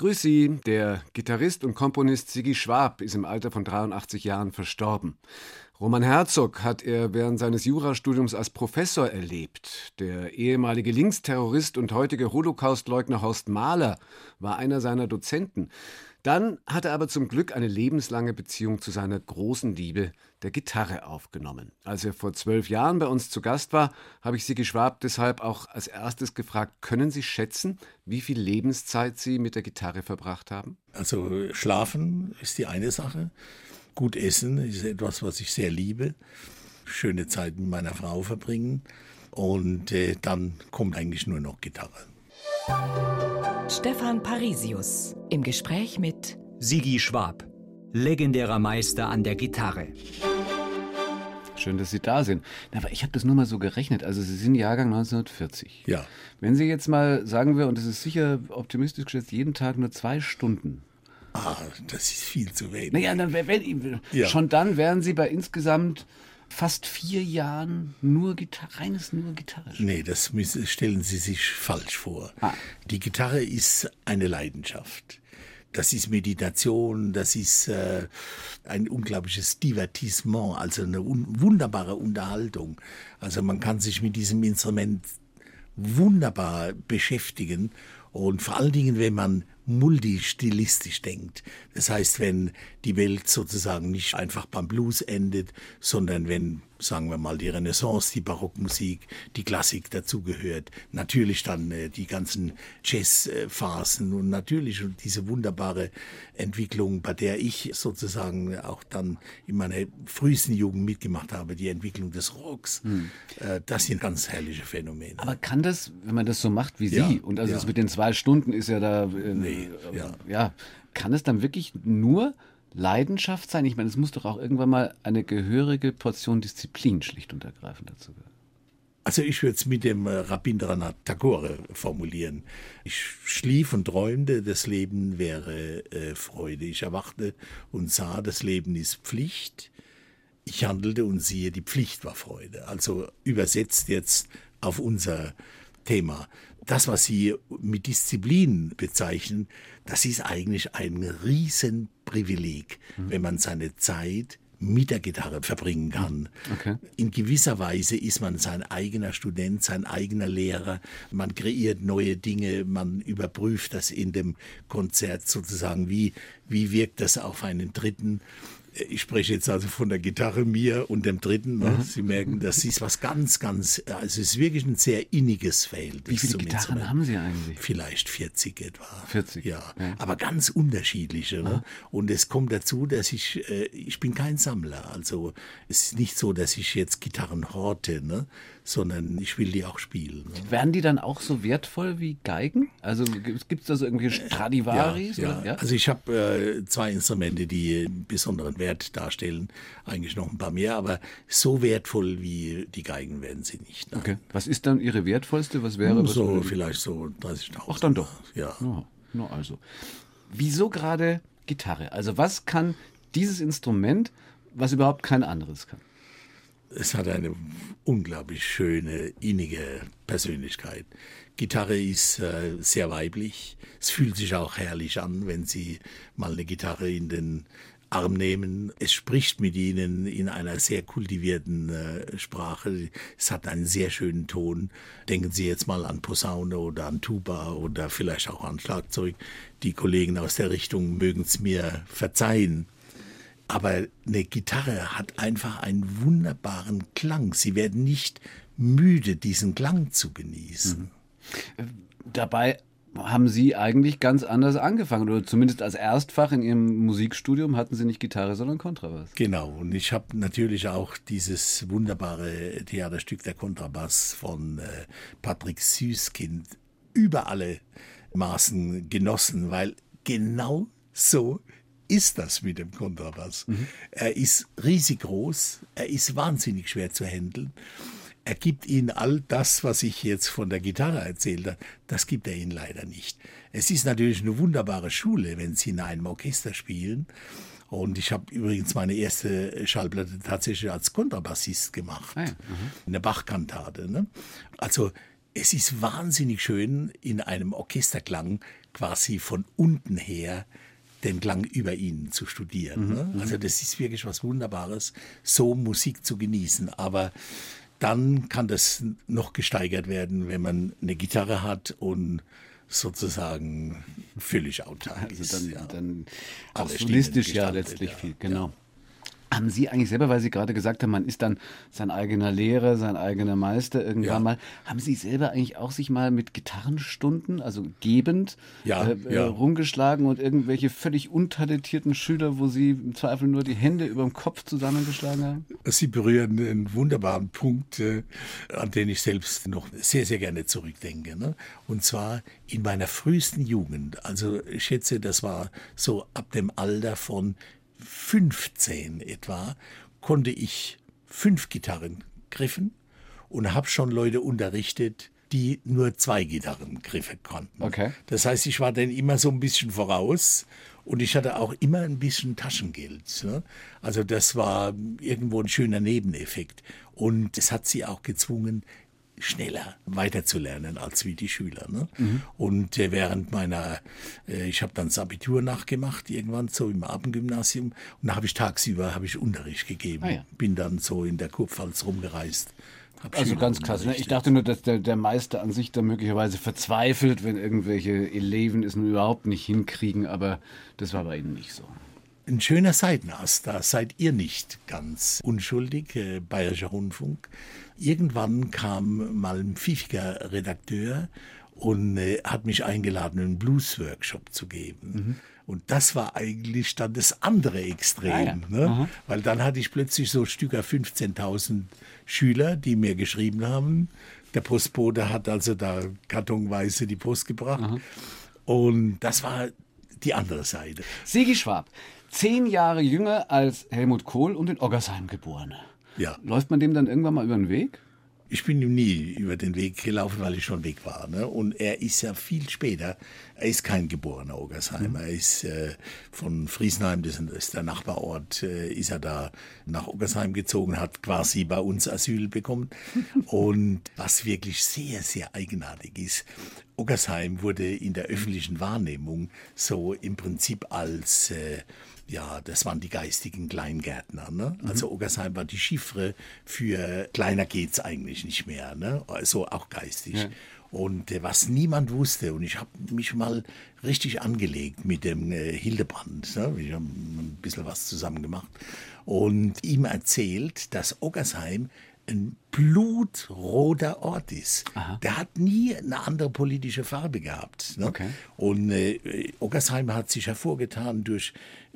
Grüß Sie, der Gitarrist und Komponist Sigi Schwab ist im Alter von 83 Jahren verstorben. Roman Herzog hat er während seines Jurastudiums als Professor erlebt. Der ehemalige Linksterrorist und heutige Holocaustleugner Horst Mahler war einer seiner Dozenten. Dann hat er aber zum Glück eine lebenslange Beziehung zu seiner großen Liebe, der Gitarre, aufgenommen. Als er vor zwölf Jahren bei uns zu Gast war, habe ich Sigi Schwab deshalb auch als erstes gefragt, können Sie schätzen, wie viel Lebenszeit Sie mit der Gitarre verbracht haben? Also schlafen ist die eine Sache. Gut essen ist etwas, was ich sehr liebe. Schöne Zeit mit meiner Frau verbringen. Und äh, dann kommt eigentlich nur noch Gitarre. Stefan Parisius im Gespräch mit Sigi Schwab, legendärer Meister an der Gitarre. Schön, dass Sie da sind. Aber ich habe das nur mal so gerechnet. Also Sie sind Jahrgang 1940. Ja. Wenn Sie jetzt mal, sagen wir, und das ist sicher optimistisch geschätzt, jeden Tag nur zwei Stunden Ah, das ist viel zu wenig. Naja, dann, wenn, Ja. schon dann wären Sie bei insgesamt fast vier Jahren nur Gitarre, reines nur Gitarre. Nee, das stellen Sie sich falsch vor. Ah. Die Gitarre ist eine Leidenschaft. Das ist Meditation, das ist äh, ein unglaubliches Divertissement, also eine un wunderbare Unterhaltung. Also man kann sich mit diesem Instrument wunderbar beschäftigen und vor allen Dingen, wenn man multistilistisch denkt. Das heißt, wenn die Welt sozusagen nicht einfach beim Blues endet, sondern wenn, sagen wir mal, die Renaissance, die Barockmusik, die Klassik dazugehört, natürlich dann äh, die ganzen Jazzphasen und natürlich diese wunderbare Entwicklung, bei der ich sozusagen auch dann in meiner frühesten Jugend mitgemacht habe, die Entwicklung des Rocks. Äh, das sind ganz herrliche Phänomene. Aber kann das, wenn man das so macht wie Sie, Ja, und also ja. das mit den zwei Stunden ist ja da, äh, Nee, äh, ja. ja, kann es dann wirklich nur Leidenschaft sein? Ich meine, es muss doch auch irgendwann mal eine gehörige Portion Disziplin schlicht und ergreifend dazu gehören. Also ich würde es mit dem äh, Rabindranath Tagore formulieren. Ich schlief und träumte, das Leben wäre äh, Freude. Ich erwachte und sah, das Leben ist Pflicht. Ich handelte und siehe, die Pflicht war Freude. Also übersetzt jetzt auf unser Thema. Das, was Sie mit Disziplin bezeichnen, das ist eigentlich ein Riesenprivileg, wenn man seine Zeit mit der Gitarre verbringen kann. Okay. In gewisser Weise ist man sein eigener Student, sein eigener Lehrer. Man kreiert neue Dinge, man überprüft das in dem Konzert sozusagen, wie, wie wirkt das auf einen Dritten. Ich spreche jetzt also von der Gitarre mir und dem Dritten. Mhm. Ne? Sie merken, das ist was ganz, ganz, also es ist wirklich ein sehr inniges Verhältnis. Wie viele Gitarren Instrument. haben Sie eigentlich? Vielleicht 40 etwa. 40, Ja, ja. aber ganz unterschiedliche. Ne? Und es kommt dazu, dass ich, äh, ich bin kein Sammler. Also es ist nicht so, dass ich jetzt Gitarren horte, ne? Sondern ich will die auch spielen. Ne? Werden die dann auch so wertvoll wie Geigen? Also gibt es da so irgendwelche Stradivaris? ja, oder? ja. Also ich habe äh, zwei Instrumente, die einen besonderen Wert darstellen. Eigentlich noch ein paar mehr, aber so wertvoll wie die Geigen werden sie nicht. ne? Okay. Was ist dann Ihre wertvollste? Was wäre was So vielleicht so 30.000. Ach, dann doch. Ja. Ja, nur also. Wieso gerade Gitarre? Also was kann dieses Instrument, was überhaupt kein anderes kann? Es hat eine unglaublich schöne, innige Persönlichkeit. Gitarre ist äh, sehr weiblich. Es fühlt sich auch herrlich an, wenn Sie mal eine Gitarre in den Arm nehmen. Es spricht mit Ihnen in einer sehr kultivierten äh, Sprache. Es hat einen sehr schönen Ton. Denken Sie jetzt mal an Posaune oder an Tuba oder vielleicht auch an Schlagzeug. Die Kollegen aus der Richtung mögen es mir verzeihen. Aber eine Gitarre hat einfach einen wunderbaren Klang. Sie werden nicht müde, diesen Klang zu genießen. Dabei haben Sie eigentlich ganz anders angefangen oder zumindest als Erstfach in Ihrem Musikstudium hatten Sie nicht Gitarre, sondern Kontrabass. Genau. Und ich habe natürlich auch dieses wunderbare Theaterstück Der Kontrabass von äh, Patrick Süßkind über alle Maßen genossen, weil genau so ist das mit dem Kontrabass. Er ist riesig groß, er ist wahnsinnig schwer zu handeln. Er gibt Ihnen all das, was ich jetzt von der Gitarre erzählt habe, das gibt er Ihnen leider nicht. Es ist natürlich eine wunderbare Schule, wenn Sie in einem Orchester spielen. Und ich habe übrigens meine erste Schallplatte tatsächlich als Kontrabassist gemacht. Ah ja, Eine Bachkantate. Ne? Also es ist wahnsinnig schön, in einem Orchesterklang quasi von unten her den Klang über ihnen zu studieren. Ne? Also das ist wirklich was Wunderbares, so Musik zu genießen. Aber dann kann das noch gesteigert werden, wenn man eine Gitarre hat und sozusagen völlig autark ist. Also dann, ja. dann auch Stimmen solistisch ja letztlich ja. viel, genau. Haben Sie eigentlich selber, weil Sie gerade gesagt haben, man ist dann sein eigener Lehrer, sein eigener Meister irgendwann Ja. mal, haben Sie selber eigentlich auch sich mal mit Gitarrenstunden, also gebend, Ja, äh, ja. Äh, rumgeschlagen und irgendwelche völlig untalentierten Schüler, wo Sie im Zweifel nur die Hände über dem Kopf zusammengeschlagen haben? Sie berühren einen wunderbaren Punkt, äh, an den ich selbst noch sehr, sehr gerne zurückdenke. Ne? Und zwar in meiner frühesten Jugend. Also ich schätze, das war so ab dem Alter von 15 etwa, konnte ich fünf Gitarren griffen und habe schon Leute unterrichtet, die nur zwei Gitarrengriffe konnten. Okay. Das heißt, ich war dann immer so ein bisschen voraus und ich hatte auch immer ein bisschen Taschengeld. Ne? Also das war irgendwo ein schöner Nebeneffekt. Und es hat sie auch gezwungen, schneller weiterzulernen als wie die Schüler. Ne? Und äh, während meiner, äh, ich habe dann das Abitur nachgemacht, irgendwann so im Abendgymnasium. Und da habe ich tagsüber habe ich Unterricht gegeben. Ah ja. Bin dann so in der Kurpfalz rumgereist. hab Also ganz krass. Ne? Ich dachte nur, dass der, der Meister an sich da möglicherweise verzweifelt, wenn irgendwelche Eleven es nun überhaupt nicht hinkriegen, aber das war bei Ihnen nicht so. Ein schöner Seitenast, da seid ihr nicht ganz unschuldig, äh, Bayerischer Rundfunk. Irgendwann kam mal ein pfiffiger Redakteur und äh, hat mich eingeladen, einen Blues-Workshop zu geben. Und das war eigentlich dann das andere Extrem, Ah ja. ne? weil dann hatte ich plötzlich so Stücker 15.000 Schüler, die mir geschrieben haben. Der Postbote hat also da kartonweise die Post gebracht. Und das war die andere Seite. Sigi Schwab, zehn Jahre jünger als Helmut Kohl und in Oggersheim geboren. Ja. Läuft man dem dann irgendwann mal über den Weg? Ich bin ihm nie über den Weg gelaufen, weil ich schon weg war. Ne? Und er ist ja viel später, er ist kein geborener Oggersheimer. Er ist äh, von Friesenheim, das ist der Nachbarort, äh, ist er da nach Oggersheim gezogen, hat quasi bei uns Asyl bekommen. Und was wirklich sehr, sehr eigenartig ist, Oggersheim wurde in der öffentlichen Wahrnehmung so im Prinzip als äh, ja, das waren die geistigen Kleingärtner. Ne? Also Oggersheim war die Chiffre für kleiner geht's eigentlich nicht mehr. Ne? Also auch geistig. Und äh, was niemand wusste, und ich habe mich mal richtig angelegt mit dem äh, Hildebrand. Ne? Wir haben ein bisschen was zusammen gemacht. Und ihm erzählt, dass Oggersheim ein blutroter Ort ist. Der hat nie eine andere politische Farbe gehabt. Ne? Okay. Und äh, Oggersheim hat sich hervorgetan durch,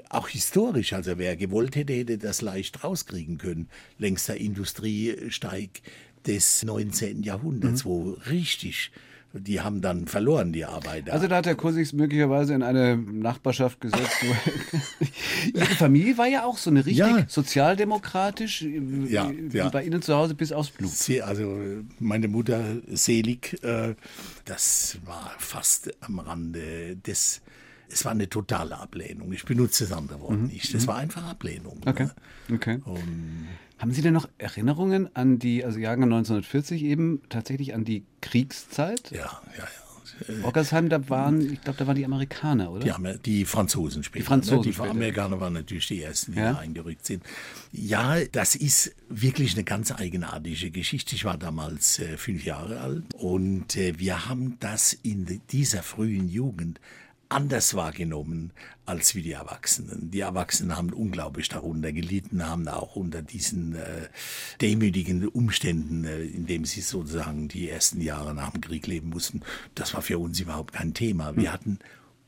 auch historisch, also wer gewollt hätte, hätte das leicht rauskriegen können. Längster Industriesteig des 19. Jahrhunderts, wo richtig, die haben dann verloren, die Arbeiter. Also da hat der sich möglicherweise in eine Nachbarschaft gesetzt. wo- Ihre Familie war ja auch so eine richtig Ja. sozialdemokratisch, äh, Ja, wie ja. bei Ihnen zu Hause bis aufs Blut. Sehr, also meine Mutter selig, äh, das war fast am Rande des. Es war eine totale Ablehnung. Ich benutze das andere Wort nicht. Das war einfach Ablehnung. Mhm. Okay. Ne? okay. Und Haben Sie denn noch Erinnerungen an die, also Jahrgang 1940 eben, tatsächlich an die Kriegszeit? ja, ja, ja. Ockersheim, da waren, ich glaube, da waren die Amerikaner, oder? Die, Amer die Franzosen später. Die Franzosen ne? Die später. Amerikaner waren natürlich die ersten, die Ja. da eingerückt sind. Ja, das ist wirklich eine ganz eigenartige Geschichte. Ich war damals äh, fünf Jahre alt und äh, wir haben das in dieser frühen Jugend anders wahrgenommen als wie die Erwachsenen. Die Erwachsenen haben unglaublich darunter gelitten, haben auch unter diesen äh, demütigen Umständen, äh, in dem sie sozusagen die ersten Jahre nach dem Krieg leben mussten, das war für uns überhaupt kein Thema. Wir hatten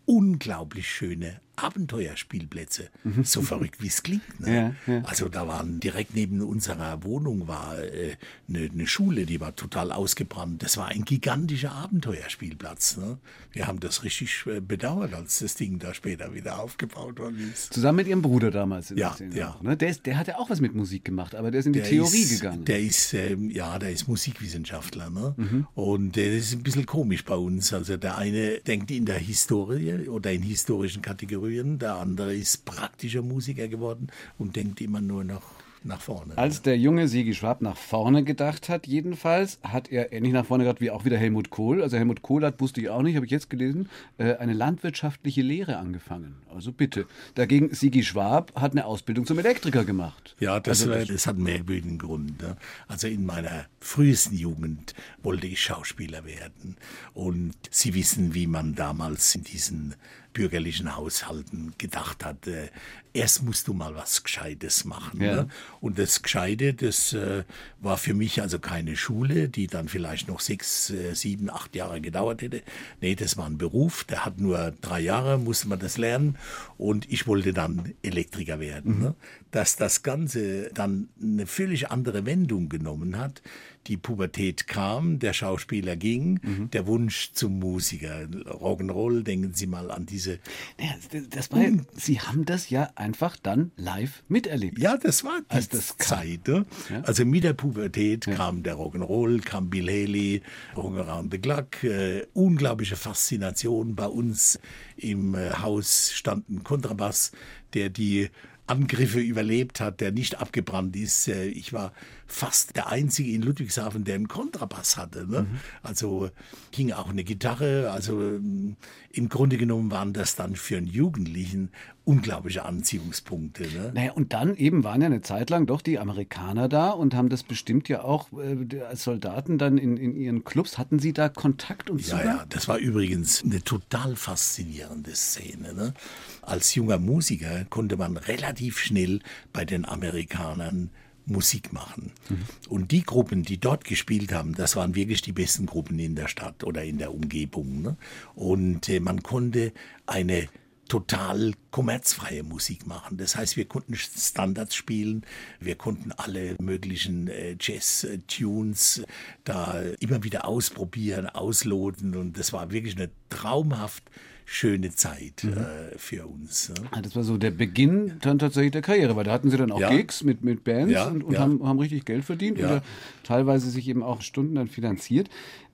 unglaublich schöne Abenteuerspielplätze, so verrückt wie es klingt. Ne? Ja, ja. Also da waren direkt neben unserer Wohnung war äh, eine, eine Schule, die war total ausgebrannt. Das war ein gigantischer Abenteuerspielplatz. Ne? Wir haben das richtig äh, bedauert, als das Ding da später wieder aufgebaut worden ist. Zusammen mit Ihrem Bruder damals. Ja, ja. auch, ne? der, ist, der hat ja auch was mit Musik gemacht, aber der ist in die Der Theorie ist, gegangen. Der ist, ähm, ja, der ist Musikwissenschaftler. Ne? Mhm. Und äh, das ist ein bisschen komisch bei uns. Also der eine denkt in der Historie oder in historischen Kategorien, der andere ist praktischer Musiker geworden und denkt immer nur noch nach vorne. Als der junge Sigi Schwab nach vorne gedacht hat, jedenfalls, hat er ähnlich nach vorne gedacht wie auch wieder Helmut Kohl. Also Helmut Kohl hat, wusste ich auch nicht, habe ich jetzt gelesen, äh, eine landwirtschaftliche Lehre angefangen. Also bitte. Dagegen Sigi Schwab hat eine Ausbildung zum Elektriker gemacht. Ja, das, also, das hat einen merkwürdigen Grund. Ne? Also in meiner frühesten Jugend wollte ich Schauspieler werden. Und Sie wissen, wie man damals in diesen bürgerlichen Haushalten gedacht hat, äh, erst musst du mal was Gescheites machen. Ja. Ne? Und das Gescheite, das äh, war für mich also keine Schule, die dann vielleicht noch sechs, äh, sieben, acht Jahre gedauert hätte. Nee, das war ein Beruf, der hat nur drei Jahre, musste man das lernen. Und ich wollte dann Elektriker werden. Mhm. Ne? Dass das Ganze dann eine völlig andere Wendung genommen hat, die Pubertät kam, der Schauspieler ging, mhm. der Wunsch zum Musiker. Rock'n'Roll, denken Sie mal an diese. Ja, das war, ja, Sie haben das ja einfach dann live miterlebt. Ja, das war die das Zeit. Ne? Ja? Also mit der Pubertät ja. kam der Rock'n'Roll, kam Bill Haley, Rung Around the Clock. Äh, unglaubliche Faszination. Bei uns im äh, Haus stand ein Kontrabass, der die Angriffe überlebt hat, der nicht abgebrannt ist. Äh, ich war fast der Einzige in Ludwigshafen, der einen Kontrabass hatte. Ne? Mhm. Also ging auch eine Gitarre. Also ähm, im Grunde genommen waren das dann für einen Jugendlichen unglaubliche Anziehungspunkte. Ne? Naja, und dann eben waren ja eine Zeit lang doch die Amerikaner da und haben das bestimmt ja auch äh, als Soldaten dann in, in ihren Clubs. Hatten Sie da Kontakt und Zugang? Ja, ja, das war übrigens eine total faszinierende Szene. Ne? Als junger Musiker konnte man relativ schnell bei den Amerikanern Musik machen. Mhm. Und die Gruppen, die dort gespielt haben, das waren wirklich die besten Gruppen in der Stadt oder in der Umgebung. Ne? Und äh, man konnte eine total kommerzfreie Musik machen. Das heißt, wir konnten Standards spielen, wir konnten alle möglichen äh, Jazz-Tunes da immer wieder ausprobieren, ausloten und das war wirklich eine traumhaft schöne Zeit mhm. äh, für uns. Ne? Das war so der Beginn dann tatsächlich der Karriere, weil da hatten sie dann auch ja. Gigs mit, mit Bands ja, und, und ja. haben, haben richtig Geld verdient oder teilweise sich eben auch Stunden dann finanziert.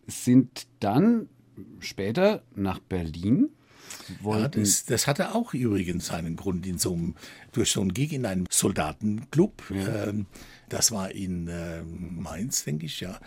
Sind dann später nach Berlin ja, das, das, hatte auch übrigens seinen Grund in so einem, durch so einen Gig in einem Soldatenclub. Ja. Ähm, das war in äh, Mainz, denke ich, ja.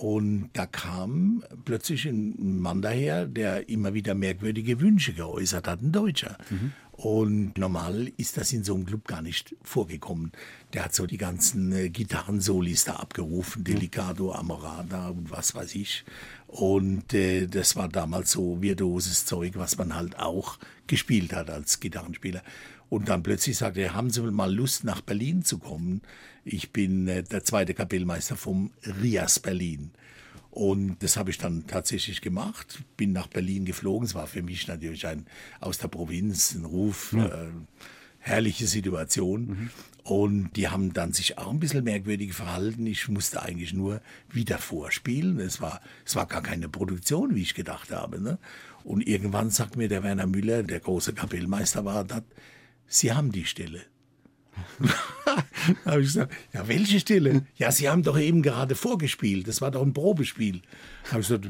Und da kam plötzlich ein Mann daher, der immer wieder merkwürdige Wünsche geäußert hat, ein Deutscher. Mhm. Und normal ist das in so einem Club gar nicht vorgekommen. Der hat so die ganzen äh, Gitarrensolis da abgerufen, Delicato, Amorada und was weiß ich. Und äh, das war damals so virtuoses Zeug, was man halt auch gespielt hat als Gitarrenspieler. Und dann plötzlich sagte er, haben Sie mal Lust, nach Berlin zu kommen? Ich bin äh, der zweite Kapellmeister vom Rias Berlin. Und das habe ich dann tatsächlich gemacht, bin nach Berlin geflogen. Es war für mich natürlich ein aus der Provinz ein Ruf, ja. äh, herrliche Situation. Mhm. Und die haben dann sich auch ein bisschen merkwürdig verhalten. Ich musste eigentlich nur wieder vorspielen. Es war, es war gar keine Produktion, wie ich gedacht habe. Ne? Und irgendwann sagt mir der Werner Müller, der große Kapellmeister war, dat, Sie haben die Stelle. da habe ich gesagt, ja, welche Stille? Ja, Sie haben doch eben gerade vorgespielt. Das war doch ein Probespiel. Da habe ich gesagt,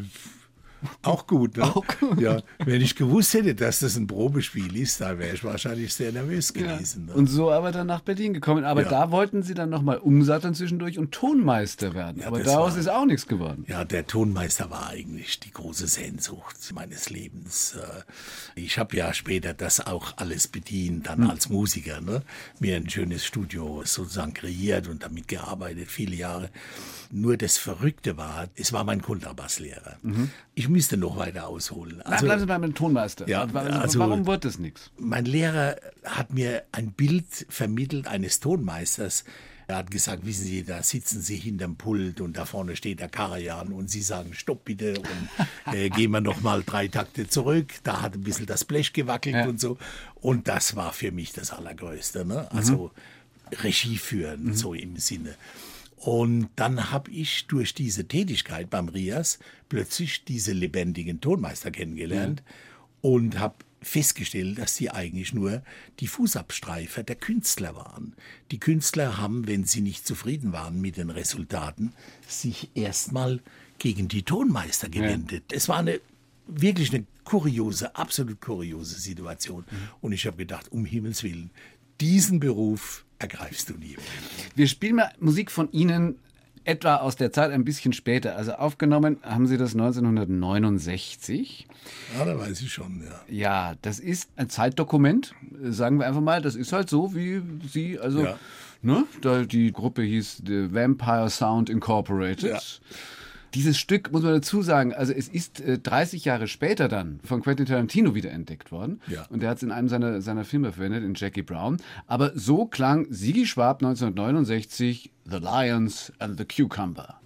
auch gut, ne? Auch gut. Ja, wenn ich gewusst hätte, dass das ein Probespiel ist, da wäre ich wahrscheinlich sehr nervös gewesen. Ja. Ne? Und so aber dann nach Berlin gekommen. Aber ja. da wollten Sie dann nochmal umsatteln zwischendurch und Tonmeister werden. Ja, aber daraus war, ist auch nichts geworden. Ja, der Tonmeister war eigentlich die große Sehnsucht meines Lebens. Äh, ich habe ja später das auch alles bedient, dann hm. als Musiker. Ne? Mir ein schönes Studio sozusagen kreiert und damit gearbeitet, viele Jahre. Nur das Verrückte war, es war mein Kontrabasslehrer. Mhm. Ich müsste noch weiter ausholen. Also, bleiben Sie dem Tonmeister. Ja, also, warum wird das nichts? Mein Lehrer hat mir ein Bild vermittelt eines Tonmeisters, er hat gesagt, wissen Sie, da sitzen Sie hinterm Pult und da vorne steht der Karajan und Sie sagen, stopp bitte und äh, gehen wir noch mal drei Takte zurück. Da hat ein bisschen das Blech gewackelt ja. und so. Und das war für mich das Allergrößte. Ne? Also mhm. Regie führen, mhm. so im Sinne. Und dann habe ich durch diese Tätigkeit beim Rias plötzlich diese lebendigen Tonmeister kennengelernt ja. und habe festgestellt, dass sie eigentlich nur die Fußabstreifer der Künstler waren. Die Künstler haben, wenn sie nicht zufrieden waren mit den Resultaten, sich erstmal gegen die Tonmeister gewendet. Ja. Es war eine wirklich eine kuriose, absolut kuriose Situation. Mhm. Und ich habe gedacht, um Himmels Willen, diesen Beruf ergreifst du nie. Wir spielen mal Musik von Ihnen etwa aus der Zeit ein bisschen später. Also aufgenommen haben Sie das 1969. Ja, da weiß ich schon, ja. Ja, das ist ein Zeitdokument, sagen wir einfach mal. Das ist halt so, wie Sie, also, Ja. ne, da die Gruppe hieß The Vampire Sound Incorporated. Ja. Dieses Stück, muss man dazu sagen, also es ist äh, 30 Jahre später dann von Quentin Tarantino wiederentdeckt worden. Ja. Und der hat es in einem seiner, seiner Filme verwendet, in Jackie Brown. Aber so klang Sigi Schwab 1969 The Lions and the Cucumber.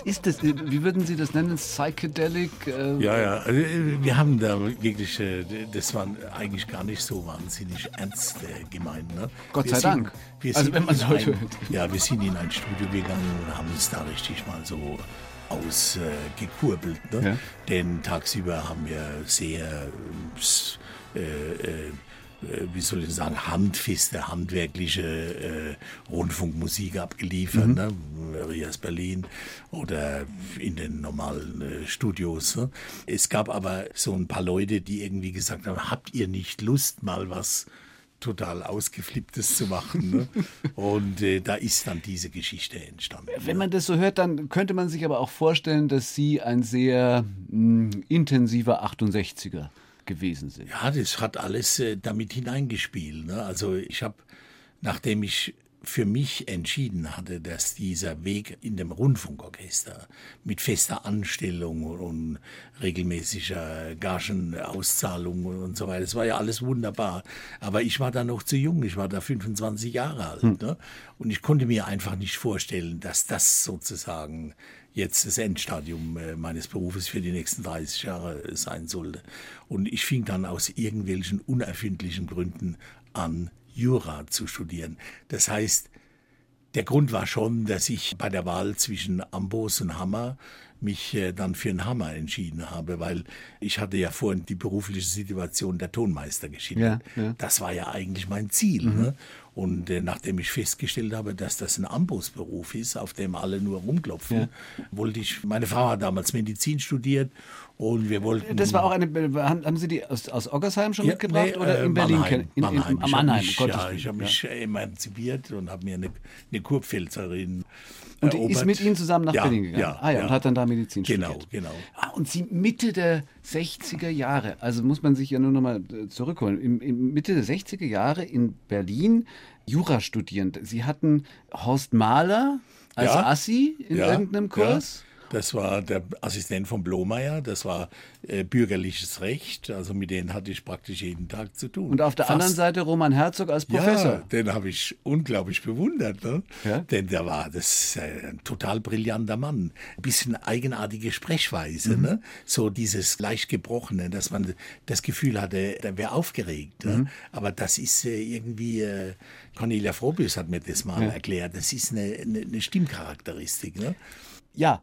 Was ist das? Wie würden Sie das nennen? Psychedelic? Äh, Ja, ja, also, äh, wir haben da wirklich, äh, das war eigentlich gar nicht so wahnsinnig ernst gemeint. Ne? Gott Wir sei sind- Dank. Also wenn man so ein, hört. Ja, wir sind in ein Studio gegangen und haben uns da richtig mal so ausgekurbelt. Äh, ne? Ja. Denn tagsüber haben wir sehr, ähm, äh, äh, äh, wie soll ich sagen, handfeste, handwerkliche äh, Rundfunkmusik abgeliefert, Mhm. ne? Rias Berlin oder in den normalen äh, Studios. Ne? Es gab aber so ein paar Leute, die irgendwie gesagt haben, habt ihr nicht Lust, mal was total ausgeflipptes zu machen? Ne? Und äh, da ist dann diese Geschichte entstanden. Wenn man das so hört, dann könnte man sich aber auch vorstellen, dass Sie ein sehr mh, intensiver 68er gewesen sind. Ja, das hat alles äh, damit hineingespielt. Ne? Also ich habe, nachdem ich für mich entschieden hatte, dass dieser Weg in dem Rundfunkorchester mit fester Anstellung und regelmäßiger Gagenauszahlung und so weiter, das war ja alles wunderbar. Aber ich war da noch zu jung, ich war da 25 Jahre alt. Ne? Und ich konnte mir einfach nicht vorstellen, dass das sozusagen jetzt das Endstadium äh, meines Berufes für die nächsten 30 Jahre äh, sein sollte. Und ich fing dann aus irgendwelchen unerfindlichen Gründen an, Jura zu studieren. Das heißt, der Grund war schon, dass ich bei der Wahl zwischen Amboss und Hammer mich äh, dann für einen Hammer entschieden habe, weil ich hatte ja vorhin die berufliche Situation der Tonmeister geschildert. Ja, ja. Das war ja eigentlich mein Ziel. Ne? Und äh, nachdem ich festgestellt habe, dass das ein Ambossberuf ist, auf dem alle nur rumklopfen, wollte ich, meine Frau hat damals Medizin studiert und wir wollten... Das war auch eine. Haben haben Sie die aus, aus Oggersheim schon Ja, mitgebracht nee, oder äh, in Berlin? Mannheim? In, in, Mannheim. am Ich hab Mannheim, ja, ich habe ja. mich emanzipiert und habe mir eine, eine Kurpfälzerin Und die ist erobert. mit Ihnen zusammen nach Ja, Berlin gegangen. Ja, ah ja, ja. und hat dann da Medizin Genau, studiert. genau. Ah, und Sie Mitte der 60er Jahre, also muss man sich ja nur noch mal äh, zurückholen, im, im Mitte der 60er Jahre in Berlin Jura studieren. Sie hatten Horst Mahler als Ja. Assi in irgendeinem Kurs Das war der Assistent von Blomeyer, das war äh, bürgerliches Recht, also mit denen hatte ich praktisch jeden Tag zu tun. Und auf der Fast, anderen Seite Roman Herzog als Professor. Ja, den habe ich unglaublich bewundert, ne? ja? denn der war das äh, ein total brillanter Mann. Ein bisschen eigenartige Sprechweise, mhm. ne? so dieses leicht gebrochene, dass man das Gefühl hatte, der wäre aufgeregt. Mhm. Ne? Aber das ist äh, irgendwie, äh, Cornelia Frobius hat mir das mal ja. erklärt, das ist eine, eine, eine Stimmcharakteristik. Ne? Ja,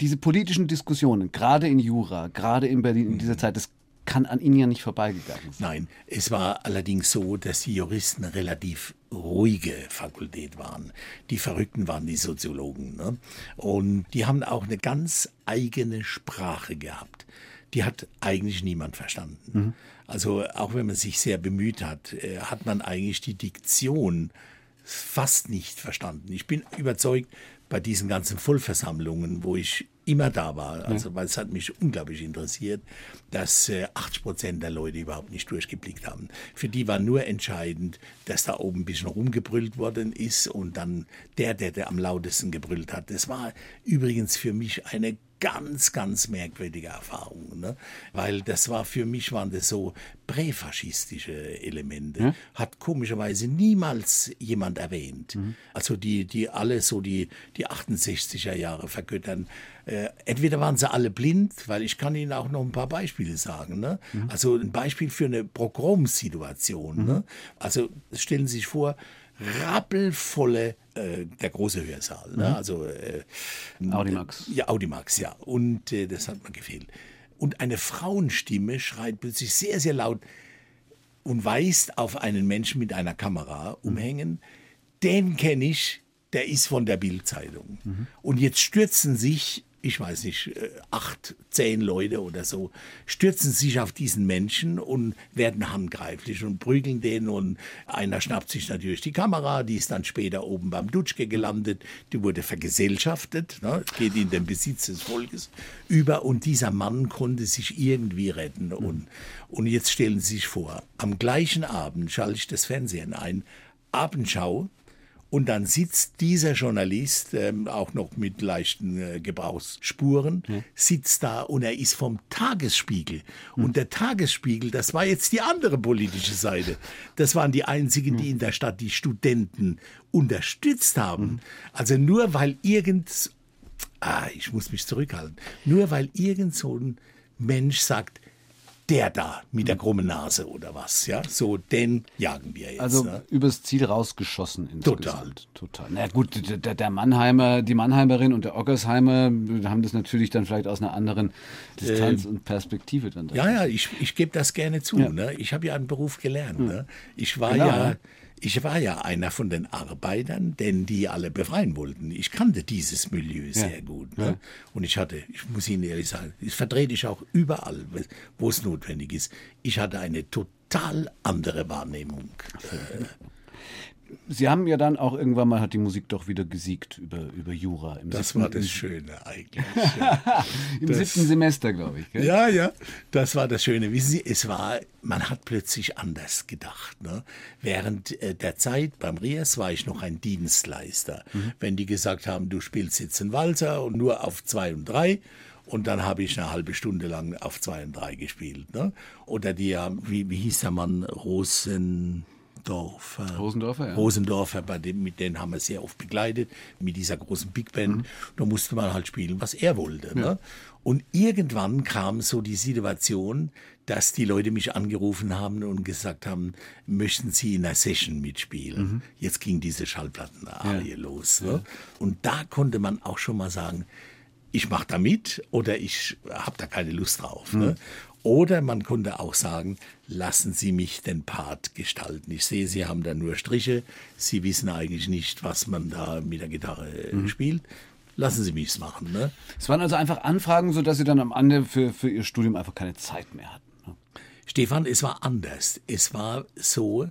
diese politischen Diskussionen, gerade in Jura, gerade in Berlin in dieser Zeit, das kann an Ihnen ja nicht vorbeigegangen sein. Nein, es war allerdings so, dass die Juristen relativ ruhige Fakultät waren. Die Verrückten waren die Soziologen. Ne? Und die haben auch eine ganz eigene Sprache gehabt. Die hat eigentlich niemand verstanden. Mhm. Also auch wenn man sich sehr bemüht hat, äh, hat man eigentlich die Diktion fast nicht verstanden. Ich bin überzeugt, bei diesen ganzen Vollversammlungen, wo ich immer da war, also weil es hat mich unglaublich interessiert, dass äh, 80 Prozent der Leute überhaupt nicht durchgeblickt haben. Für die war nur entscheidend, dass da oben ein bisschen rumgebrüllt worden ist und dann der, der, der am lautesten gebrüllt hat. Das war übrigens für mich eine ganz, ganz merkwürdige Erfahrung, ne? weil das war für mich waren das so präfaschistische Elemente. Ja? Hat komischerweise niemals jemand erwähnt. Mhm. Also die, die alle so die, die 68er Jahre vergöttern. Äh, entweder waren sie alle blind, weil ich kann Ihnen auch noch ein paar Beispiele sagen. Ne? Mhm. Also ein Beispiel für eine Progromsituation. Mhm. Ne? Also stellen Sie sich vor, rappelvolle, äh, der große Hörsaal. Ne? Mhm. Also äh, Audimax. Ja, Audimax, ja. Und äh, das hat mir gefehlt. Und eine Frauenstimme schreit plötzlich sehr, sehr laut und weist auf einen Menschen mit einer Kamera mhm. umhängen. Den kenne ich, der ist von der Bildzeitung. Mhm. Und jetzt stürzen sich ich weiß nicht, äh, acht, zehn Leute oder so, stürzen sich auf diesen Menschen und werden handgreiflich und prügeln den und einer schnappt sich natürlich die Kamera, die ist dann später oben beim Dutschke gelandet, die wurde vergesellschaftet, ne, geht in den Besitz des Volkes über und dieser Mann konnte sich irgendwie retten und, und jetzt stellen Sie sich vor, am gleichen Abend schalte ich das Fernsehen ein, Abendschau, und dann sitzt dieser Journalist, ähm, auch noch mit leichten äh, Gebrauchsspuren, hm. sitzt da und er ist vom Tagesspiegel. Hm. Und der Tagesspiegel, das war jetzt die andere politische Seite. Das waren die einzigen, die hm. in der Stadt die Studenten unterstützt haben. Also nur weil irgend, ah, ich muss mich zurückhalten, nur weil irgend so ein Mensch sagt, der da mit der krummen Nase oder was, ja, so den jagen wir jetzt. Also ne? übers Ziel rausgeschossen insgesamt. Total. Total. Na gut, der, der, Mannheimer, die Mannheimerin und der Ockersheimer haben das natürlich dann vielleicht aus einer anderen Distanz äh, und Perspektive dann. Ja, ja, ich, ich gebe das gerne zu. Ja. Ne? Ich habe ja einen Beruf gelernt. Hm. Ne? Ich war genau, ja ich war ja einer von den Arbeitern, denn die alle befreien wollten. Ich kannte dieses Milieu sehr gut. Ne? Ja. Und ich hatte, ich muss Ihnen ehrlich sagen, das vertrete ich auch überall, wo es notwendig ist. Ich hatte eine total andere Wahrnehmung. Äh, Sie haben ja dann auch irgendwann mal hat die Musik doch wieder gesiegt über, über Jura. das siebten, war das Schöne eigentlich. Im das, siebten Semester, glaube ich. Gell? Ja, ja, das war das Schöne. Wissen Sie, es war, man hat plötzlich anders gedacht. Ne? Während äh, der Zeit beim Rias war ich noch ein Dienstleister. Mhm. Wenn die gesagt haben, du spielst jetzt einen Walzer und nur auf zwei und drei und dann habe ich eine halbe Stunde lang auf zwei und drei gespielt. Ne? Oder die, wie, wie hieß der Mann, Rosen... Rosendorfer. Rosendorfer, ja. Rosendorfer, bei dem, mit denen haben wir sehr oft begleitet, mit dieser großen Big Band. Mhm. Da musste man halt spielen, was er wollte. Ne? Ja. Ne? Und irgendwann kam so die Situation, dass die Leute mich angerufen haben und gesagt haben, möchten Sie in einer Session mitspielen? Mhm. Jetzt ging diese Schallplattenarie ja. los. Ne? Ja. Und da konnte man auch schon mal sagen, ich mache da mit oder ich habe da keine Lust drauf. Mhm. Ne? Oder man konnte auch sagen, lassen Sie mich den Part gestalten. Ich sehe, Sie haben da nur Striche. Sie wissen eigentlich nicht, was man da mit der Gitarre mhm. spielt. Lassen Sie mich es machen. Ne? Es waren also einfach Anfragen, sodass Sie dann am Ende für, für Ihr Studium einfach keine Zeit mehr hatten. Ne? Stefan, es war anders. Es war so,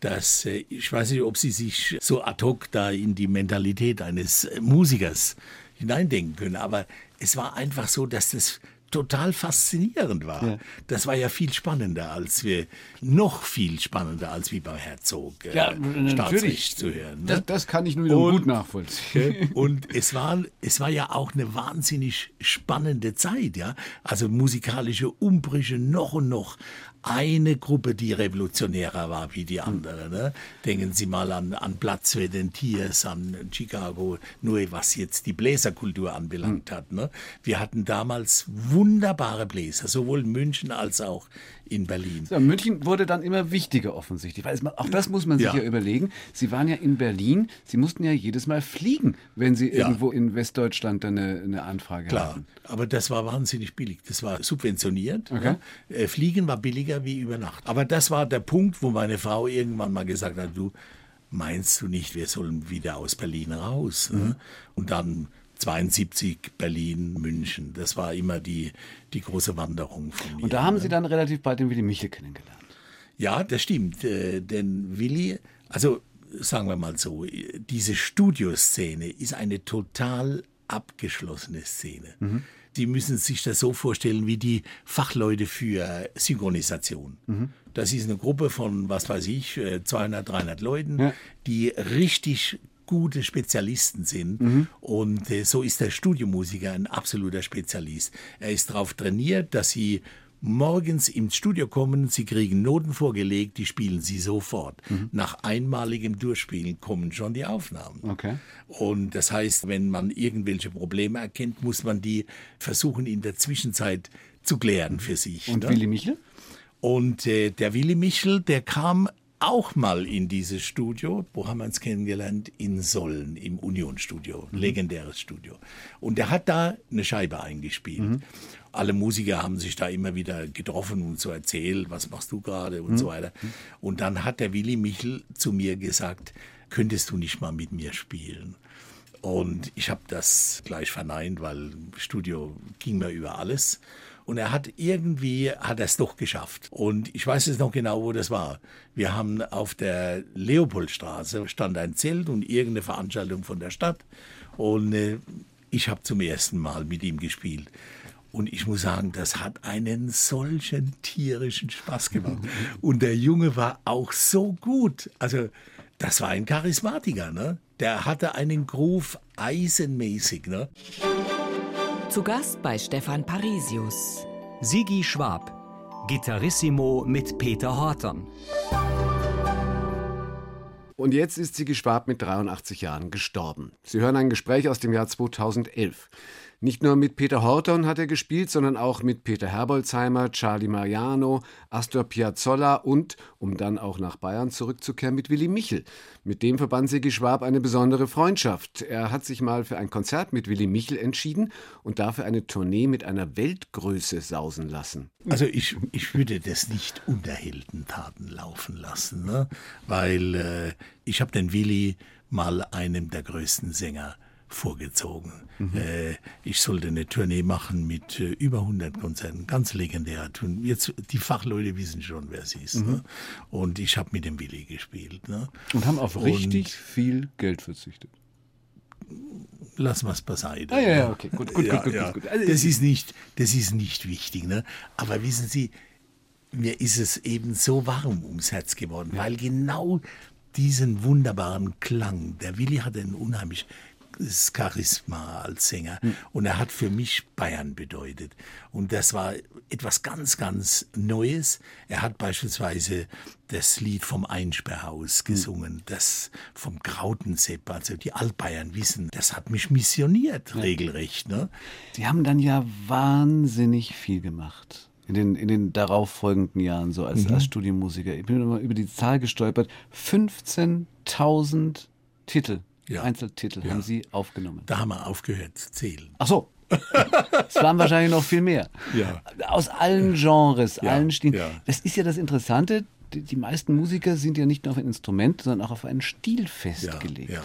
dass, äh, ich weiß nicht, ob Sie sich so ad hoc da in die Mentalität eines Musikers hineindenken können, aber es war einfach so, dass das total faszinierend war. Ja. Das war ja viel spannender als wir, noch viel spannender als wie bei Herzog äh, ja, natürlich zu hören. Ne? Das, das, kann ich nur und, gut nachvollziehen. Und es war, es war ja auch eine wahnsinnig spannende Zeit, ja. Also musikalische Umbrüche noch und noch eine Gruppe, die revolutionärer war wie die andere. Ne? Denken Sie mal an, an Platz für den Tiers, an Chicago, nur was jetzt die Bläserkultur anbelangt hat. Ne? Wir hatten damals wunderbare Bläser, sowohl in München als auch in Berlin. So, München wurde dann immer wichtiger offensichtlich, weil es, auch das muss man sich ja. ja. überlegen. Sie waren ja in Berlin, Sie mussten ja jedes Mal fliegen, wenn Sie ja. irgendwo in Westdeutschland eine, eine Anfrage Klar, hatten. aber das war wahnsinnig billig. Das war subventioniert. Okay. Ja. Äh, fliegen war billiger wie über Nacht. Aber das war der Punkt, wo meine Frau irgendwann mal gesagt hat, du meinst du nicht, wir sollen wieder aus Berlin raus? Mhm. Und dann 72 Berlin, München. Das war immer die, die große Wanderung von mir. Und da haben Sie dann relativ bald den Willy Michel kennengelernt. Ja, das stimmt. Äh, denn Willy, also sagen wir mal so, diese Studioszene ist eine total abgeschlossene Szene. Mhm. Die müssen sich das so vorstellen wie die Fachleute für Synchronisation. Mhm. Das ist eine Gruppe von, was weiß ich, 200, äh, 300 Leuten, ja. die richtig gute Spezialisten sind. Mhm. Und äh, so ist der Studiomusiker ein absoluter Spezialist. Er ist darauf trainiert, dass sie morgens ins Studio kommen, sie kriegen Noten vorgelegt, die spielen sie sofort. Mhm. Nach einmaligem Durchspielen kommen schon die Aufnahmen. Okay. Und das heißt, wenn man irgendwelche Probleme erkennt, muss man die versuchen in der Zwischenzeit zu klären für sich. Und ne? Willi Michel? Und äh, der Willi Michel, der kam auch mal in dieses Studio. Wo haben wir uns kennengelernt? In Sollen, im Union-Studio. Mhm. Legendäres Studio. Und er hat da eine Scheibe eingespielt. Mhm. Alle Musiker haben sich da immer wieder getroffen und so erzählt, was machst du gerade und mhm. so weiter. Und dann hat der Willi Michel zu mir gesagt, könntest du nicht mal mit mir spielen? Und ich habe das gleich verneint, weil Studio ging mir über alles. Und er hat irgendwie, hat er es doch geschafft. Und ich weiß es noch genau, wo das war. Wir haben auf der Leopoldstraße stand ein Zelt und irgendeine Veranstaltung von der Stadt. Und äh, ich habe zum ersten Mal mit ihm gespielt. Und ich muss sagen, das hat einen solchen tierischen Spaß gemacht. Und der Junge war auch so gut. Also, das war ein Charismatiker, ne? Der hatte einen Groove eisenmäßig, ne? Zu Gast bei Stefan Parisius. Sigi Schwab, Gitarrissimo mit Peter Hortern. Und jetzt ist Sigi Schwab mit 83 Jahren gestorben. Sie hören ein Gespräch aus dem Jahr 2011. Nicht nur mit Peter Horton hat er gespielt, sondern auch mit Peter Herbolzheimer, Charlie Mariano, Astor Piazzolla und, um dann auch nach Bayern zurückzukehren, mit Willy Michel. Mit dem verband Sigi Schwab eine besondere Freundschaft. Er hat sich mal für ein Konzert mit Willy Michel entschieden und dafür eine Tournee mit einer Weltgröße sausen lassen. Also ich, ich würde das nicht unter Heldentaten laufen lassen, ne? weil äh, ich habe den Willy mal einem der größten Sänger vorgezogen. Mhm. Äh, ich sollte eine Tournee machen mit äh, über 100 Konzerten, ganz legendär. Jetzt die Fachleute wissen schon, wer sie ist. Mhm. Ne? Und ich habe mit dem Willi gespielt. Ne? Und haben auf richtig viel Geld verzichtet. Lassen wir es beiseite. Ah, ja, ja, okay, gut, gut, ja, gut, gut, ja. gut, Also, das ist nicht, das ist nicht wichtig. Ne? Aber wissen Sie, mir ist es eben so warm ums Herz geworden, ja. weil genau diesen wunderbaren Klang, der Willi hatte einen unheimlich das Charisma als Sänger. Mhm. Und er hat für mich Bayern bedeutet. Und das war etwas ganz, ganz Neues. Er hat beispielsweise das Lied vom Einsperrhaus hm. gesungen, mhm. das vom Krautensepp, also die Altbayern wissen, das hat mich missioniert, regelrecht. Ne? Sie haben dann ja wahnsinnig viel gemacht. In den, in den darauffolgenden Jahren, so als, mhm. als Studiomusiker. Ich bin immer über die Zahl gestolpert. 15.000 Titel ja. Einzeltitel ja. haben Sie aufgenommen. Da haben wir aufgehört zu zählen. Ach so. es waren wahrscheinlich noch viel mehr. Ja. Aus allen Genres, allen Stilen. Das ist ja das Interessante. Die, meisten Musiker sind ja nicht nur auf ein Instrument, sondern auch auf einen Stil festgelegt. Ja,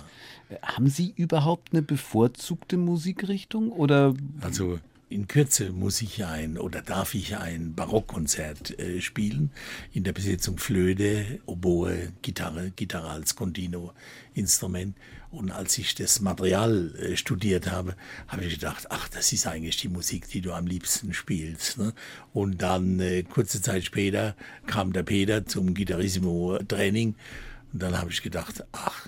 Haben Sie überhaupt eine bevorzugte Musikrichtung? Oder? Also In Kürze muss ich ein oder darf ich ein Barockkonzert äh, spielen in der Besetzung Flöte, Oboe, Gitarre, Gitarre als Continuo-Instrument. Und als ich das Material äh, studiert habe, habe ich gedacht, ach, das ist eigentlich die Musik, die du am liebsten spielst. Ne? Und dann äh, kurze Zeit später kam der Peter zum Gitarrissimo-Training und dann habe ich gedacht, ach,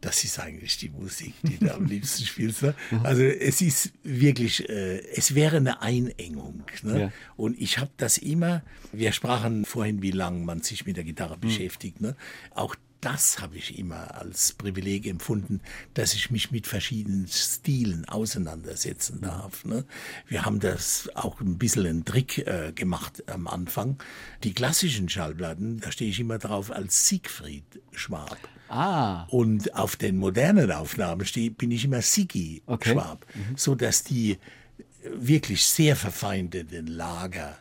das ist eigentlich die Musik, die du am liebsten spielst. Ne? Also es ist wirklich, äh, es wäre eine Einengung. Ne? Ja. Und ich habe das immer, wir sprachen vorhin, wie lange man sich mit der Gitarre mhm. beschäftigt. Ne? Auch das habe ich immer als Privileg empfunden, dass ich mich mit verschiedenen Stilen auseinandersetzen darf. Ne? Wir haben das auch ein bisschen einen Trick äh, gemacht am Anfang. Die klassischen Schallplatten, da stehe ich immer drauf als Siegfried Schwab. Ah. Und auf den modernen Aufnahmen stehe, bin ich immer Sigi okay. Schwab, mhm. so dass die wirklich sehr verfeindeten Lager.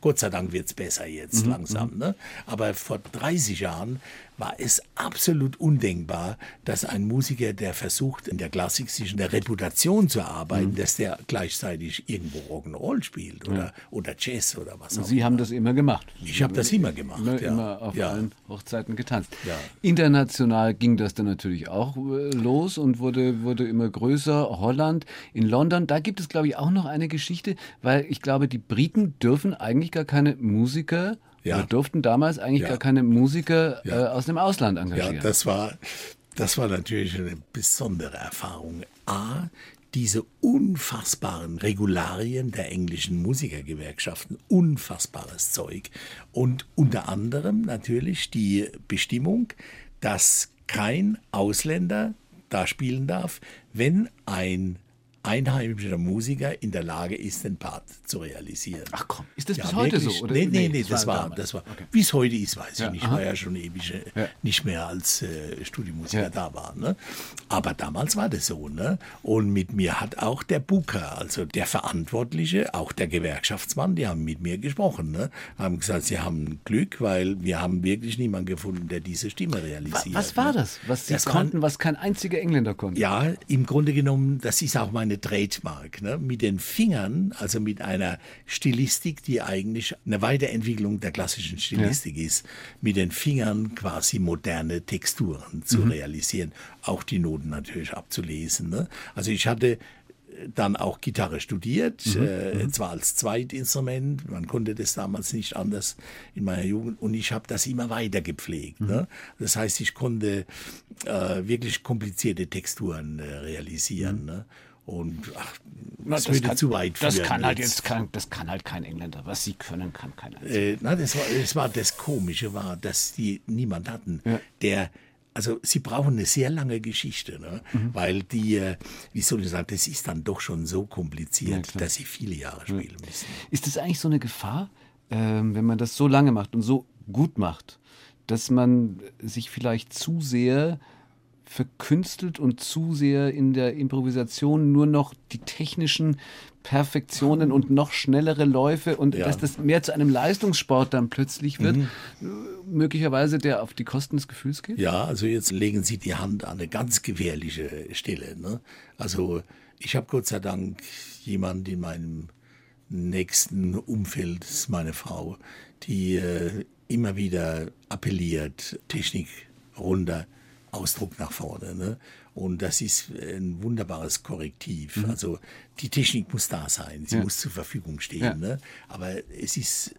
Gott sei Dank wird es besser jetzt mhm. langsam. Mhm. Ne? Aber vor 30 Jahren war es absolut undenkbar, dass ein Musiker, der versucht, in der Klassik sich in der Reputation zu arbeiten, mhm. dass der gleichzeitig irgendwo Rock'n'Roll spielt oder, ja. oder Jazz oder was auch immer. Sie haben das immer gemacht. Ich habe das immer gemacht. Immer, ja. immer auf ja. allen Hochzeiten getanzt. International ging das dann natürlich auch äh, los und wurde, wurde immer größer. Holland, in London, da gibt es, glaube ich, auch noch eine Geschichte, weil ich glaube, die Briten dürfen eigentlich gar keine Musiker ja. Wir durften damals eigentlich ja. gar keine Musiker äh, aus dem Ausland engagieren. Ja, das war, das war natürlich eine besondere Erfahrung. A, diese unfassbaren Regularien der englischen Musikergewerkschaften, unfassbares Zeug. Und unter anderem natürlich die Bestimmung, dass kein Ausländer da spielen darf, wenn ein einheimischer Musiker in der Lage ist, den Part zu realisieren. Ach komm, ist das ja, bis heute wirklich? so? Oder? Nee, nee, nee, das, das war, das war, okay. wie es heute ist, weiß ja, ich nicht. Ich war ja schon ewig äh, ja. nicht mehr als äh, Studiomusiker da war. Ne? Aber damals war das so. Ne? Und mit mir hat auch der Booker, also der Verantwortliche, auch der Gewerkschaftsmann, die haben mit mir gesprochen. Ne? Haben gesagt, sie haben Glück, weil wir haben wirklich niemanden gefunden, der diese Stimme realisiert. Was war ne? das, was sie das konnten, was kein einziger Engländer konnte? Ja, im Grunde genommen, das ist auch meine eine Trademark. Ne? Mit den Fingern, also mit einer Stilistik, die eigentlich eine Weiterentwicklung der klassischen Stilistik ja. ist, mit den Fingern quasi moderne Texturen zu mhm. realisieren, auch die Noten natürlich abzulesen. Ne? Also ich hatte dann auch Gitarre studiert, mhm, äh, mhm. zwar als Zweitinstrument, man konnte das damals nicht anders in meiner Jugend und ich habe das immer weiter gepflegt. Mhm. Ne? Das heißt, ich konnte äh, wirklich komplizierte Texturen äh, realisieren. Mhm. Ne? Und ach, das, das würde kann, zu weit führen. Das kann halt jetzt kein, das kann halt kein Engländer. Was sie können, kann keiner. Äh, na, das war, das war das Komische war, dass die niemand hatten, ja. der also sie brauchen eine sehr lange Geschichte, ne? Mhm. weil die, äh, wie soll ich sagen, das ist dann doch schon so kompliziert, ja, dass sie viele Jahre spielen ja. müssen. Ist das eigentlich so eine Gefahr, ähm, wenn man das so lange macht und so gut macht, dass man sich vielleicht zu sehr verkünstelt und zu sehr in der Improvisation nur noch die technischen Perfektionen und noch schnellere Läufe und ja. dass das mehr zu einem Leistungssport dann plötzlich wird, mhm. möglicherweise der auf die Kosten des Gefühls geht? Ja, also jetzt legen Sie die Hand an eine ganz gefährliche Stelle. Ne? Also ich habe Gott sei Dank jemanden in meinem nächsten Umfeld, das ist meine Frau, die äh, immer wieder appelliert, Technik runter, Ausdruck nach vorne. Ne? Und das ist ein wunderbares Korrektiv. Mhm. Also die Technik muss da sein, sie ja. muss zur Verfügung stehen. Ja. Ne? Aber es ist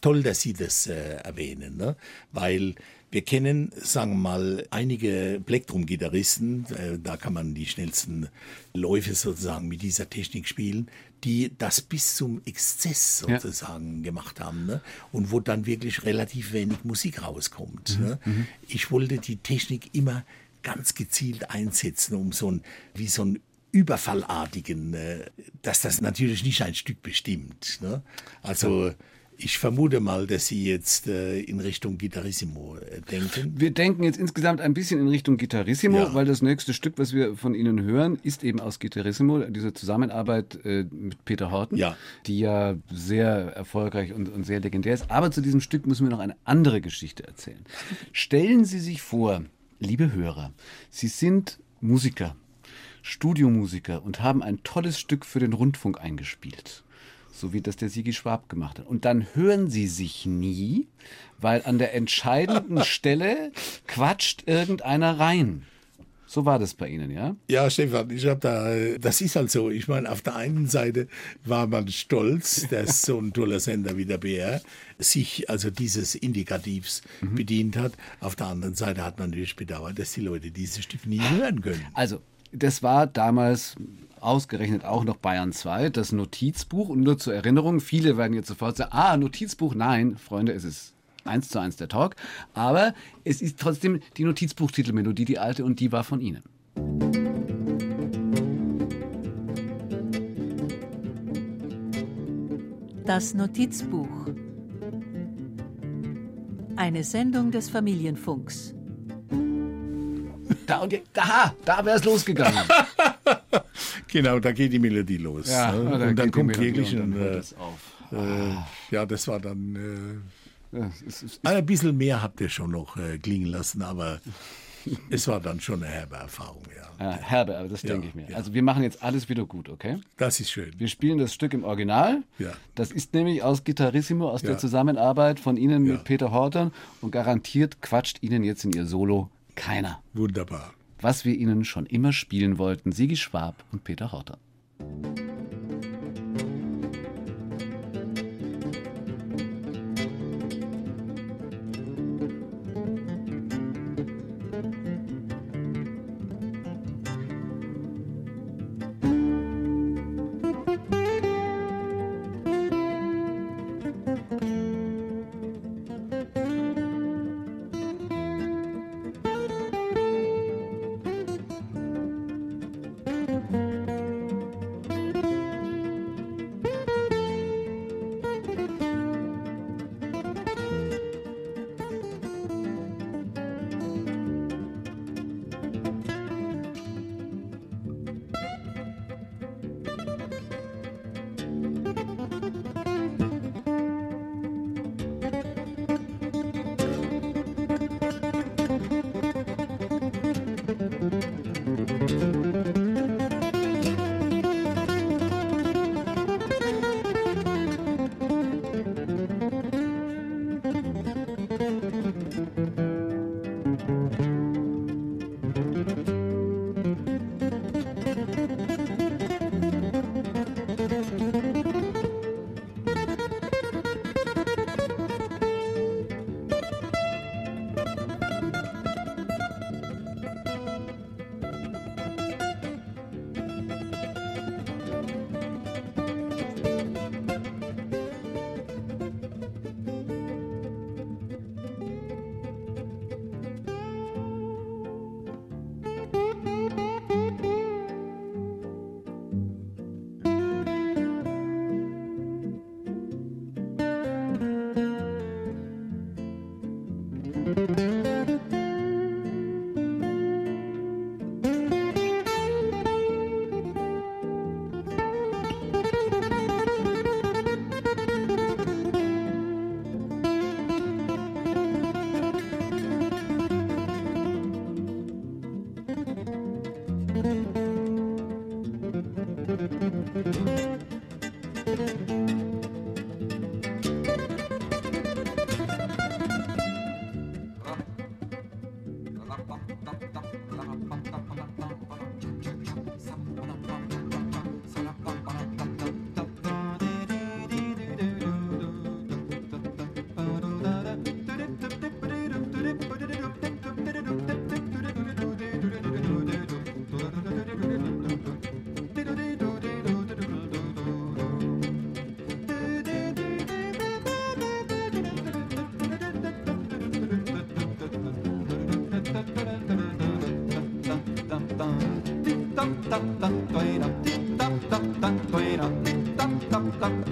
toll, dass Sie das äh, erwähnen, ne? weil wir kennen, sagen wir mal, einige Plektrum-Gitarristen, äh, da kann man die schnellsten Läufe sozusagen mit dieser Technik spielen, die das bis zum Exzess sozusagen ja. gemacht haben ne? und wo dann wirklich relativ wenig Musik rauskommt. Mhm. Ne? Mhm. Ich wollte die Technik immer ganz gezielt einsetzen, um so ein, wie so ein Überfallartigen, äh, dass das natürlich nicht ein Stück bestimmt. Ne? Also ich vermute mal, dass Sie jetzt äh, in Richtung Gitarrissimo äh, denken. Wir denken jetzt insgesamt ein bisschen in Richtung Gitarrissimo, ja. weil das nächste Stück, was wir von Ihnen hören, ist eben aus Gitarrissimo, diese Zusammenarbeit äh, mit Peter Horten, ja. die ja sehr erfolgreich und, und sehr legendär ist. Aber zu diesem Stück müssen wir noch eine andere Geschichte erzählen. Stellen Sie sich vor, liebe Hörer, Sie sind Musiker Studiomusiker und haben ein tolles Stück für den Rundfunk eingespielt. So wie das der Sigi Schwab gemacht hat. Und dann hören sie sich nie, weil an der entscheidenden Stelle quatscht irgendeiner rein. So war das bei Ihnen, ja? Ja, Stefan, ich habe da, das ist halt so. Ich meine, auf der einen Seite war man stolz, dass so ein toller Sender wie der BR sich also dieses Indikativs mhm. bedient hat. Auf der anderen Seite hat man natürlich bedauert, dass die Leute dieses Stück nie hören können. Also, das war damals ausgerechnet auch noch Bayern 2, das Notizbuch. Und nur zur Erinnerung, viele werden jetzt sofort sagen, ah, Notizbuch, nein, Freunde, es ist eins zu eins der Talk. Aber es ist trotzdem die Notizbuchtitelmelodie, die alte, und die war von Ihnen. Das Notizbuch. Eine Sendung des Familienfunks. Da und da, da wäre es losgegangen. genau, da geht die Melodie los. Ja, ne? Und dann kommt wirklich ein. Äh, äh, ja, das war dann. Äh, ja, es, es, ein bisschen mehr habt ihr schon noch äh, klingen lassen, aber es war dann schon eine herbe Erfahrung, ja. ja herbe, aber das ja, denke ich mir. Ja. Also wir machen jetzt alles wieder gut, okay? Das ist schön. Wir spielen das Stück im Original. Ja. Das ist nämlich aus Gitarrissimo, aus der Zusammenarbeit von Ihnen mit Peter Horton und garantiert quatscht Ihnen jetzt in Ihr Solo keiner. Wunderbar. Was wir Ihnen schon immer spielen wollten, Sigi Schwab und Peter Horton.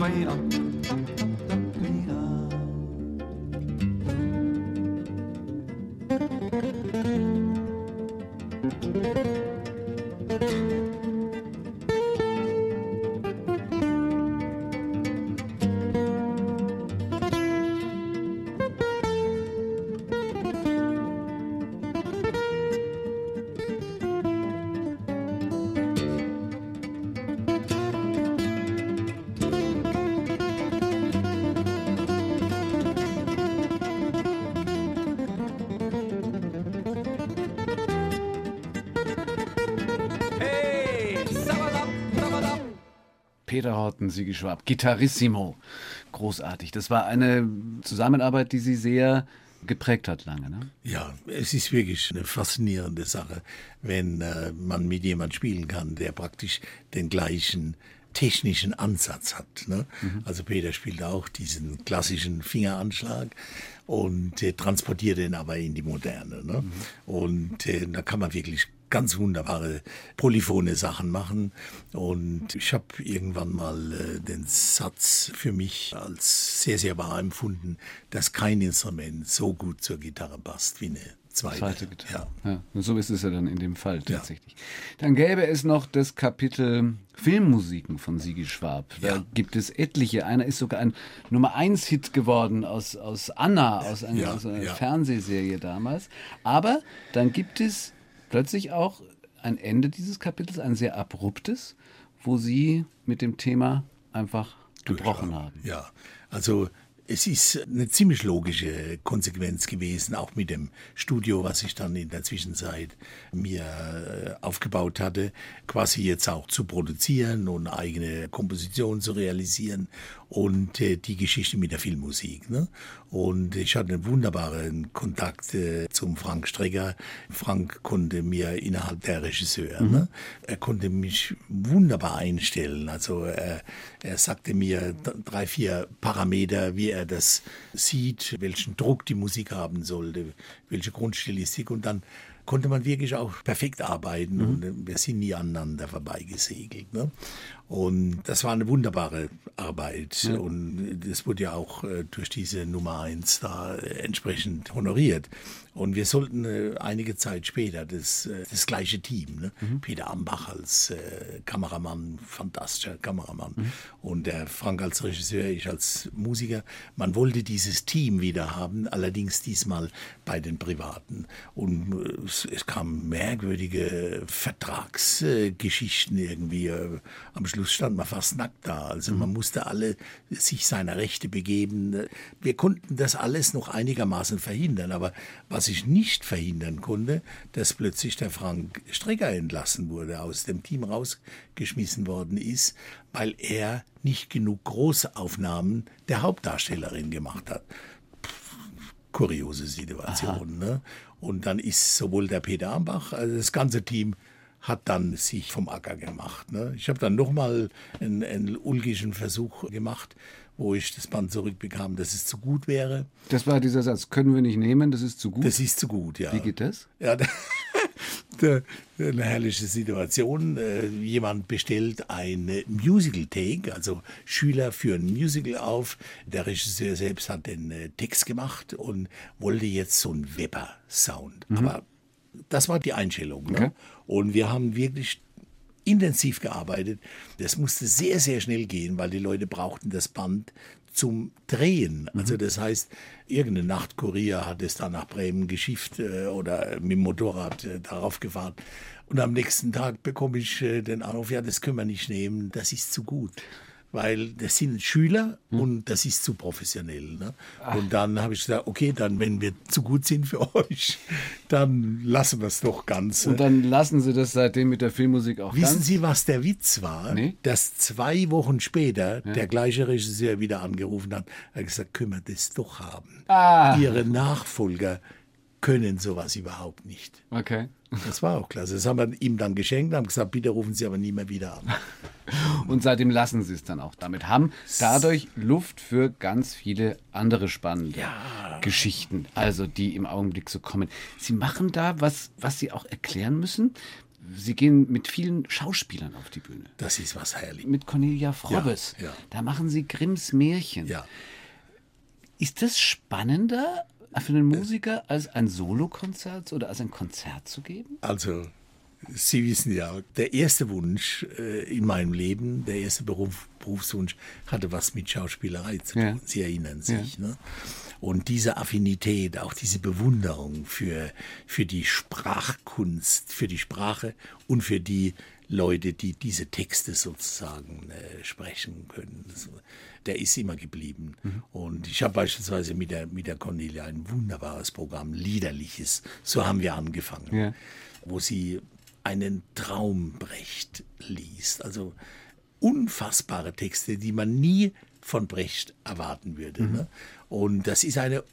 way up. Horten, Sigi Schwab, Gitarrissimo. Großartig. Das war eine Zusammenarbeit, die Sie sehr geprägt hat lange. Ne? Ja, es ist wirklich eine faszinierende Sache, wenn äh, man mit jemand spielen kann, der praktisch den gleichen technischen Ansatz hat. Ne? Mhm. Also Peter spielt auch diesen klassischen Fingeranschlag und äh, transportiert den aber in die Moderne. Ne? Mhm. Und äh, da kann man wirklich ganz wunderbare polyphone Sachen machen. Und ich habe irgendwann mal äh, den Satz für mich als sehr, sehr wahr empfunden, dass kein Instrument so gut zur Gitarre passt wie eine zweite. zweite Gitarre. Ja. ja. Und so ist es ja dann in dem Fall tatsächlich. Ja. Dann gäbe es noch das Kapitel Filmmusiken von Sigi Schwab. Da ja. gibt es etliche. Einer ist sogar ein Nummer 1 Hit geworden aus, aus Anna, aus einer, aus einer Fernsehserie damals. Aber dann gibt es plötzlich auch ein Ende dieses Kapitels, ein sehr abruptes, wo Sie mit dem Thema einfach gebrochen haben. Ja, also es ist eine ziemlich logische Konsequenz gewesen, auch mit dem Studio, was ich dann in der Zwischenzeit mir äh, aufgebaut hatte, quasi jetzt auch zu produzieren und eigene Kompositionen zu realisieren und äh, die Geschichte mit der Filmmusik. Ne? Und ich hatte einen wunderbaren Kontakt äh, zum Frank Strecker. Frank konnte mir innerhalb der Regisseur, mhm. ne? er konnte mich wunderbar einstellen. Also er, er sagte mir drei, vier Parameter, wie er das sieht, welchen Druck die Musik haben sollte, welche Grundstilistik und dann konnte man wirklich auch perfekt arbeiten mhm. und wir sind nie aneinander vorbeigesegelt. Ne? Und das war eine wunderbare Arbeit. Ja. Und das wurde ja auch äh, durch diese Nummer eins da entsprechend honoriert. Und wir sollten äh, einige Zeit später das, äh, das gleiche Team, ne? mhm. Peter Ambach als äh, Kameramann, fantastischer Kameramann, mhm. und der Frank als Regisseur, ich als Musiker. Man wollte dieses Team wieder haben, allerdings diesmal bei den Privaten. Und äh, es, es kamen merkwürdige Vertragsgeschichten irgendwie am Schluss stand man fast nackt da. Also man mhm. musste alle sich seiner Rechte begeben. Wir konnten das alles noch einigermaßen verhindern. Aber was ich nicht verhindern konnte, dass plötzlich der Frank Strecker entlassen wurde, aus dem Team rausgeschmissen worden ist, weil er nicht genug Großaufnahmen der Hauptdarstellerin gemacht hat kuriose Situation. Ne? Und dann ist sowohl der Peter Ambach, also das ganze Team hat dann sich vom Acker gemacht. Ne? Ich habe dann nochmal einen, einen ulgischen Versuch gemacht, wo ich das Band zurückbekam, dass es zu gut wäre. Das war dieser Satz, können wir nicht nehmen, das ist zu gut? Das ist zu gut, ja. Wie geht das? Ja, eine herrliche Situation. Äh, jemand bestellt ein Musical-Take, also Schüler führen ein Musical auf. Der Regisseur selbst hat den äh, Text gemacht und wollte jetzt so einen Weber-Sound. Mhm. Aber das war die Einstellung. Ne? Okay. Und wir haben wirklich intensiv gearbeitet. Das musste sehr, sehr schnell gehen, weil die Leute brauchten das Band zum Drehen. Also mhm. das heißt, irgendein Nachtkurier hat es dann nach Bremen geschifft äh, oder mit dem Motorrad äh, darauf gefahren. Und am nächsten Tag bekomme ich äh, den Anruf, ja, das können wir nicht nehmen, das ist zu gut weil das sind Schüler hm. und das ist zu professionell. Ne? Und dann habe ich gesagt, okay, dann wenn wir zu gut sind für euch, dann lassen wir es doch ganz. Und dann lassen Sie das seitdem mit der Filmmusik auch Wissen ganz? Sie, was der Witz war? Nee? Dass zwei Wochen später ja. der gleiche Regisseur wieder angerufen hat, er hat gesagt, können wir das doch haben. Ah. Ihre Nachfolger können sowas überhaupt nicht. Okay. Das war auch klasse. Das haben wir ihm dann geschenkt, haben gesagt, bitte rufen Sie aber nie mehr wieder an. Und seitdem lassen sie es dann auch damit. Haben dadurch Luft für ganz viele andere spannende ja. Geschichten, also die im Augenblick so kommen. Sie machen da was, was Sie auch erklären müssen. Sie gehen mit vielen Schauspielern auf die Bühne. Das ist was herrlich. Mit Cornelia Frobbes. Ja, ja. Da machen Sie Grimms Märchen. Ja. Ist das spannender für einen Musiker als ein Solokonzert oder als ein Konzert zu geben? Also Sie wissen ja, der erste Wunsch äh, in meinem Leben, der erste Beruf, Berufswunsch, hatte was mit Schauspielerei zu tun. Ja. Sie erinnern sich. Ja. Ne? Und diese Affinität, auch diese Bewunderung für, für die Sprachkunst, für die Sprache und für die Leute, die diese Texte sozusagen äh, sprechen können, der ist immer geblieben. Mhm. Und ich habe beispielsweise mit der, mit der Cornelia ein wunderbares Programm, liederliches, so haben wir angefangen, ja. wo sie einen Traumbrecht liest. Also unfassbare Texte, die man nie von Brecht erwarten würde. Mhm. Ne? Und das ist eine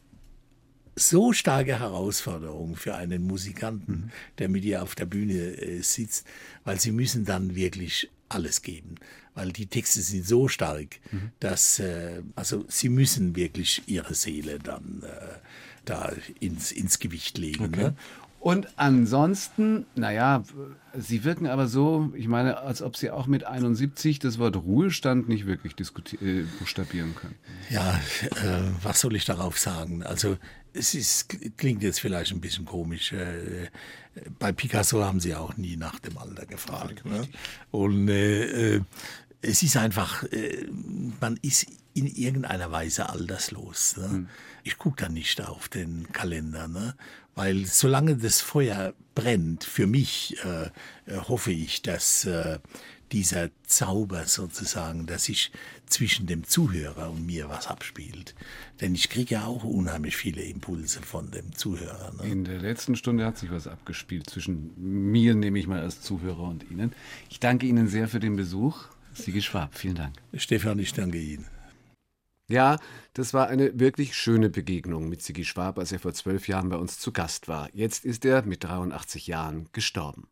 so starke Herausforderung für einen Musikanten, mhm. der mit ihr auf der Bühne äh, sitzt, weil sie müssen dann wirklich alles geben, weil die Texte sind so stark, mhm. dass äh, also sie müssen wirklich ihre Seele dann äh, da ins, ins Gewicht legen. Okay. Ne? Und ansonsten, naja, Sie wirken aber so, ich meine, als ob Sie auch mit 71 das Wort Ruhestand nicht wirklich äh, buchstabieren können. Ja, äh, was soll ich darauf sagen? Also es ist, klingt jetzt vielleicht ein bisschen komisch. Äh, bei Picasso haben Sie auch nie nach dem Alter gefragt. Ne? Und äh, äh, es ist einfach, äh, man ist in irgendeiner Weise alterslos. Ne? Hm. Ich gucke da nicht auf den Kalender, ne? weil solange das Feuer brennt, für mich äh, äh, hoffe ich, dass dieser Zauber sozusagen, dass sich zwischen dem Zuhörer und mir was abspielt. Denn ich kriege ja auch unheimlich viele Impulse von dem Zuhörer. Ne? In der letzten Stunde hat sich was abgespielt zwischen mir, nehme ich mal als Zuhörer, und Ihnen. Ich danke Ihnen sehr für den Besuch. Sigi Schwab, vielen Dank. Stefan, ich danke Ihnen. Ja, das war eine wirklich schöne Begegnung mit Sigi Schwab, als er vor zwölf Jahren bei uns zu Gast war. Jetzt ist er mit 83 Jahren gestorben.